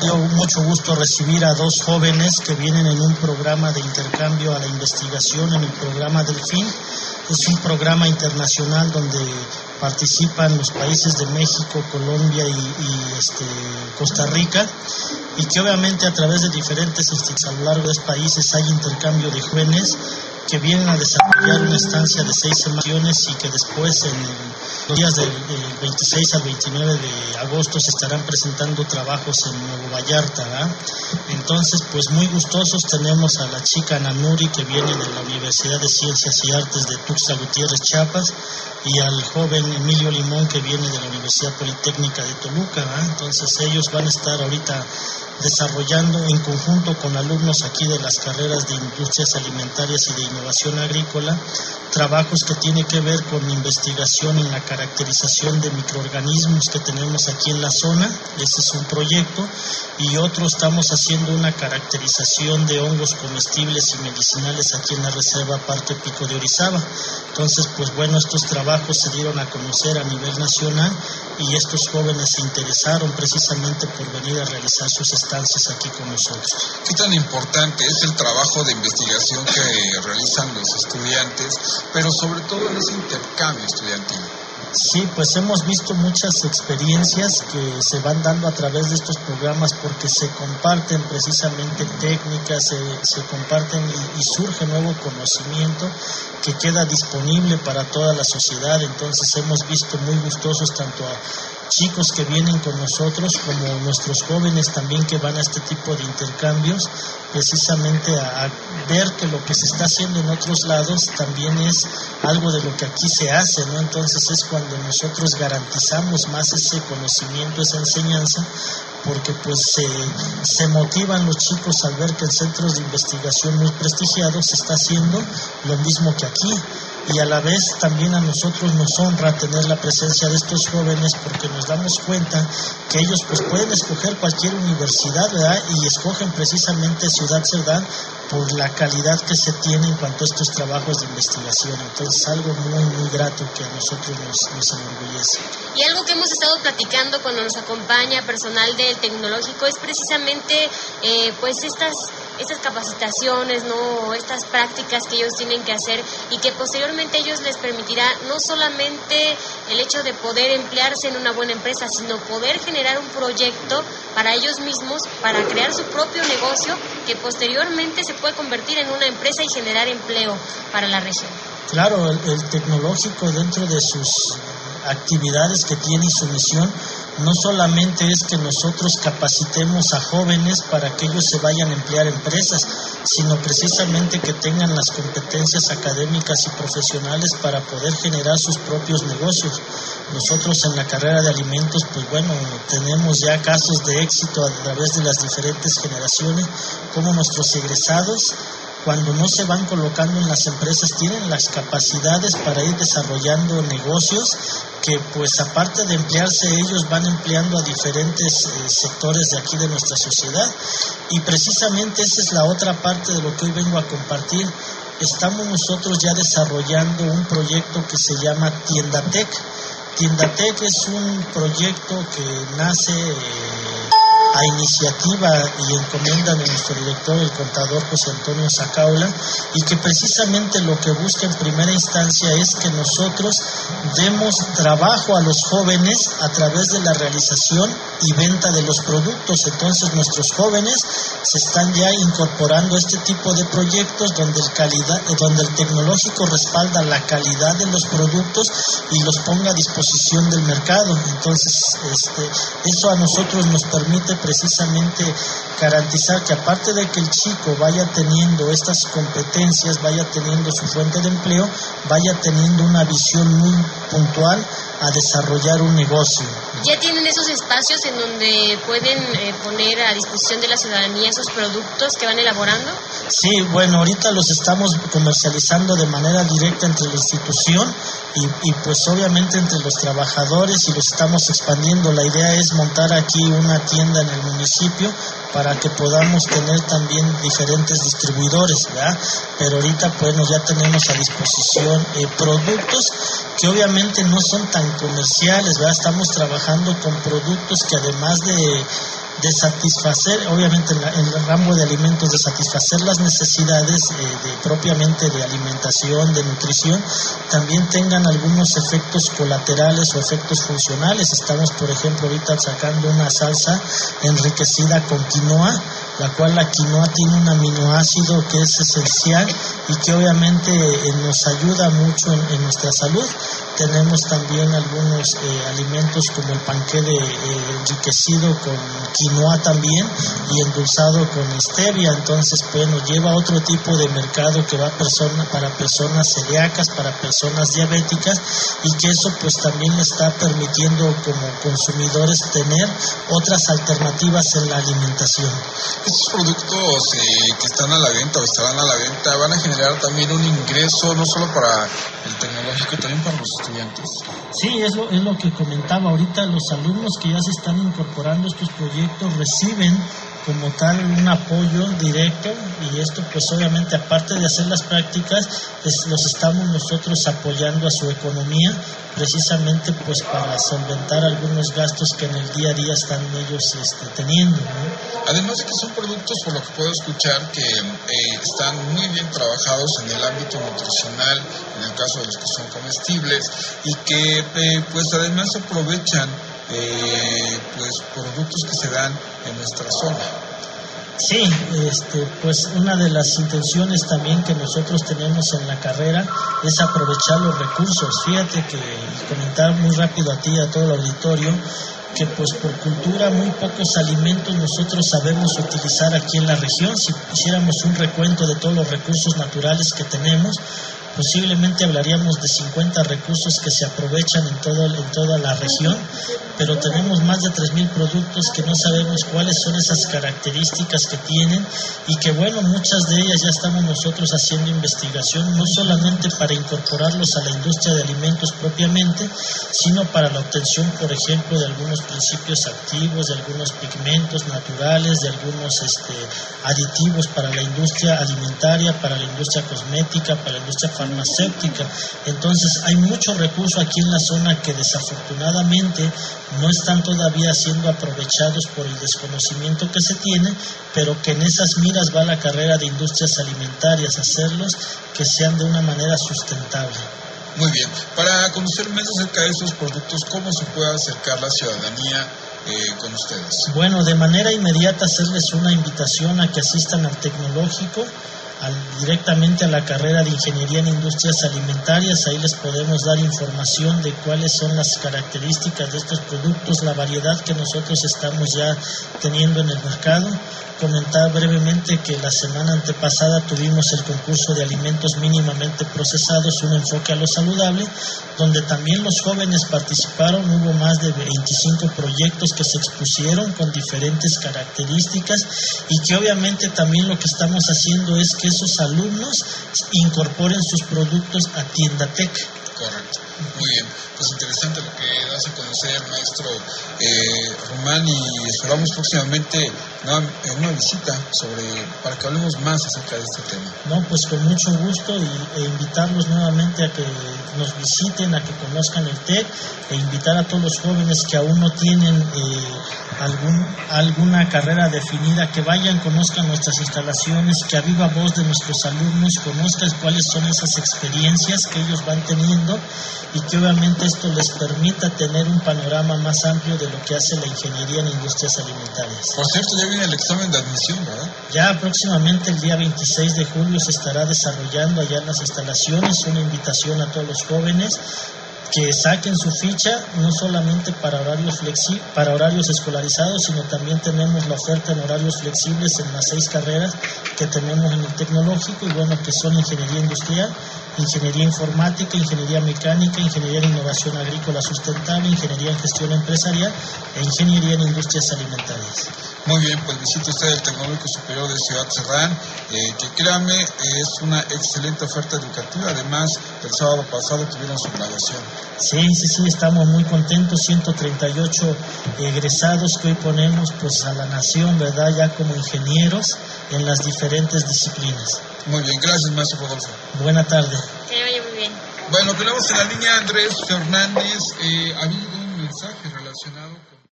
dio mucho gusto recibir a dos jóvenes que vienen en un programa de intercambio a la investigación en el programa Delfín. Es un programa internacional donde participan los países de México, Colombia y, este, Costa Rica y que obviamente a través de diferentes instituciones a lo largo de estos países hay intercambio de jóvenes que vienen a desarrollar una estancia de seis semanas y que después en los días del, 26 al 29 de agosto se estarán presentando trabajos en Nuevo Vallarta. Entonces, pues muy gustosos tenemos a la chica Nanuri que viene de la Universidad de Ciencias y Artes de Tuxtla Gutiérrez, Chiapas, y al joven Emilio Limón que viene de la Universidad Politécnica de Toluca. Entonces ellos van a estar ahorita desarrollando en conjunto con alumnos aquí de las carreras de industrias alimentarias y de innovación agrícola trabajos que tienen que ver con investigación en la caracterización de microorganismos que tenemos aquí en la zona, ese es un proyecto, y otro estamos haciendo una caracterización de hongos comestibles y medicinales aquí en la Reserva Parque Pico de Orizaba. Entonces, pues bueno, estos trabajos se dieron a conocer a nivel nacional y estos jóvenes se interesaron precisamente por venir a realizar sus estancias aquí con nosotros. ¿Qué tan importante es el trabajo de investigación que realizan los estudiantes, pero sobre todo en ese intercambio estudiantil? Sí, pues hemos visto muchas experiencias que se van dando a través de estos programas porque se comparten precisamente técnicas, se, comparten y, y, surge nuevo conocimiento que queda disponible para toda la sociedad. Entonces hemos visto muy gustosos tanto a chicos que vienen con nosotros como nuestros jóvenes también que van a este tipo de intercambios, precisamente a, ver que lo que se está haciendo en otros lados también es algo de lo que aquí se hace, ¿no? Entonces es cuando nosotros garantizamos más ese conocimiento, esa enseñanza, porque pues se, se motivan los chicos al ver que en centros de investigación muy prestigiados se está haciendo lo mismo que aquí y a la vez también a nosotros nos honra tener la presencia de estos jóvenes porque nos damos cuenta que ellos pues pueden escoger cualquier universidad, ¿verdad? Y escogen precisamente Ciudad Cerdán por la calidad que se tiene en cuanto a estos trabajos de investigación. Entonces, algo muy, muy grato que a nosotros nos, nos enorgullece. Y algo que hemos estado platicando cuando nos acompaña personal del tecnológico es precisamente, eh, pues, estas estas capacitaciones, ¿no? estas prácticas que ellos tienen que hacer y que posteriormente ellos les permitirá no solamente el hecho de poder emplearse en una buena empresa, sino poder generar un proyecto para ellos mismos, para crear su propio negocio que posteriormente se puede convertir en una empresa y generar empleo para la región. Claro, el, tecnológico dentro de sus actividades que tiene y su misión no solamente es que nosotros capacitemos a jóvenes para que ellos se vayan a emplear empresas, sino precisamente que tengan las competencias académicas y profesionales para poder generar sus propios negocios. Nosotros en la carrera de alimentos, pues bueno, tenemos ya casos de éxito a través de las diferentes generaciones, como nuestros egresados cuando no se van colocando en las empresas tienen las capacidades para ir desarrollando negocios que pues aparte de emplearse ellos van empleando a diferentes eh, sectores de aquí de nuestra sociedad y precisamente esa es la otra parte de lo que hoy vengo a compartir. Estamos nosotros ya desarrollando un proyecto que se llama Tiendatec. Tiendatec es un proyecto que nace... Eh, a iniciativa y encomienda de nuestro director, el contador José Antonio Zacaula, y que precisamente lo que busca en primera instancia es que nosotros demos trabajo a los jóvenes a través de la realización y venta de los productos. Entonces nuestros jóvenes se están ya incorporando a este tipo de proyectos donde el, calidad, donde el tecnológico respalda la calidad de los productos y los ponga a disposición del mercado. Entonces este, eso a nosotros nos permite precisamente garantizar que aparte de que el chico vaya teniendo estas competencias, vaya teniendo su fuente de empleo, vaya teniendo una visión muy puntual a desarrollar un negocio. ¿Ya tienen esos espacios en donde pueden eh, poner a disposición de la ciudadanía esos productos que van elaborando? Sí, bueno, ahorita los estamos comercializando de manera directa entre la institución y, y pues obviamente entre los trabajadores y los estamos expandiendo. La idea es montar aquí una tienda en el municipio para que podamos tener también diferentes distribuidores, ¿verdad? Pero ahorita pues ya tenemos a disposición eh, productos que obviamente no son tan comerciales, ¿verdad? Estamos trabajando con productos que además de de satisfacer, obviamente en, el ramo de alimentos, de satisfacer las necesidades eh, de, propiamente de alimentación, de nutrición, también tengan algunos efectos colaterales o efectos funcionales. Estamos, por ejemplo, ahorita sacando una salsa enriquecida con quinoa, la cual la quinoa tiene un aminoácido que es esencial y que obviamente eh, nos ayuda mucho en, nuestra salud. Tenemos también algunos eh, alimentos como el panque de, eh, enriquecido con quinoa también y endulzado con stevia. Entonces, bueno, lleva otro tipo de mercado que va persona, para personas celíacas, para personas diabéticas y que eso pues también le está permitiendo como consumidores tener otras alternativas en la alimentación. Estos productos que están a la venta o estarán a la venta van a generar también un ingreso no solo para el tecnológico, también para los estudiantes. Sí, es lo, es lo que comentaba ahorita, los alumnos que ya se están incorporando a estos proyectos reciben como tal un apoyo directo y esto pues obviamente aparte de hacer las prácticas los estamos nosotros apoyando a su economía precisamente pues para solventar algunos gastos que en el día a día están ellos este, teniendo. Además de que son productos por lo que puedo escuchar que eh, están muy bien trabajados en el ámbito nutricional, en el caso de los que son comestibles y que eh, pues además aprovechan eh, pues productos que se dan en nuestra zona. Sí, este, pues una de las intenciones también que nosotros tenemos en la carrera es aprovechar los recursos. Fíjate que comentar muy rápido a ti y a todo el auditorio que pues por cultura muy pocos alimentos nosotros sabemos utilizar aquí en la región. Si hiciéramos un recuento de todos los recursos naturales que tenemos, posiblemente hablaríamos de 50 recursos que se aprovechan en, todo, en toda la región, pero tenemos más de 3.000 productos que no sabemos cuáles son esas características que tienen y que bueno, muchas de ellas ya estamos nosotros haciendo investigación, no solamente para incorporarlos a la industria de alimentos propiamente, sino para la obtención, por ejemplo, de algunos principios activos, de algunos pigmentos naturales, de algunos este, aditivos para la industria alimentaria, para la industria cosmética, para la industria farmacéutica farmacéutica. Entonces hay muchos recursos aquí en la zona que desafortunadamente no están todavía siendo aprovechados por el desconocimiento que se tiene, pero que en esas miras va la carrera de industrias alimentarias, hacerlos que sean de una manera sustentable. Muy bien, para conocer más acerca de estos productos, ¿cómo se puede acercar la ciudadanía eh, con ustedes? Bueno, de manera inmediata hacerles una invitación a que asistan al tecnológico directamente a la carrera de Ingeniería en Industrias Alimentarias. Ahí les podemos dar información de cuáles son las características de estos productos, la variedad que nosotros estamos ya teniendo en el mercado comentar brevemente que la semana antepasada tuvimos el concurso de alimentos mínimamente procesados, un enfoque a lo saludable, donde también los jóvenes participaron, hubo más de 25 proyectos que se expusieron con diferentes características y que obviamente también lo que estamos haciendo es que esos alumnos incorporen sus productos a Tienda Tech. Correcto, muy bien pues interesante lo que das a conocer, maestro eh, Román, y esperamos próximamente una, una, visita sobre para que hablemos más acerca de este tema. No, pues con mucho gusto y, e invitarlos nuevamente a que nos visiten, a que conozcan el TEC e invitar a todos los jóvenes que aún no tienen eh, algún, alguna carrera definida, que vayan, conozcan nuestras instalaciones, que a viva voz de nuestros alumnos conozcan cuáles son esas experiencias que ellos van teniendo y que obviamente esto les permita tener un panorama más amplio de lo que hace la ingeniería en industrias alimentarias. Por cierto, ya viene el examen de admisión, ¿verdad? Ya próximamente el día 26 de julio se estará desarrollando allá en las instalaciones una invitación a todos los jóvenes que saquen su ficha no solamente para horarios flexi para horarios escolarizados, sino también tenemos la oferta en horarios flexibles en las seis carreras que tenemos en el tecnológico y bueno, que son ingeniería industrial, ingeniería informática, ingeniería mecánica, ingeniería en innovación agrícola sustentable, ingeniería en gestión empresarial e ingeniería en industrias alimentarias. Muy bien, pues visite usted el Tecnológico Superior de Ciudad Serrán, eh, que créame, es una excelente oferta educativa. Además, el sábado pasado tuvieron su graduación. Sí, sí, sí, estamos muy contentos, 138 egresados que hoy ponemos pues a la nación, ¿verdad? Ya como ingenieros en las diferentes disciplinas. Muy bien, gracias, maestro Rodolfo. Buena tarde. Que vaya muy bien. Bueno, tenemos en la línea Andrés Fernández. Eh, ¿Ha habido un mensaje?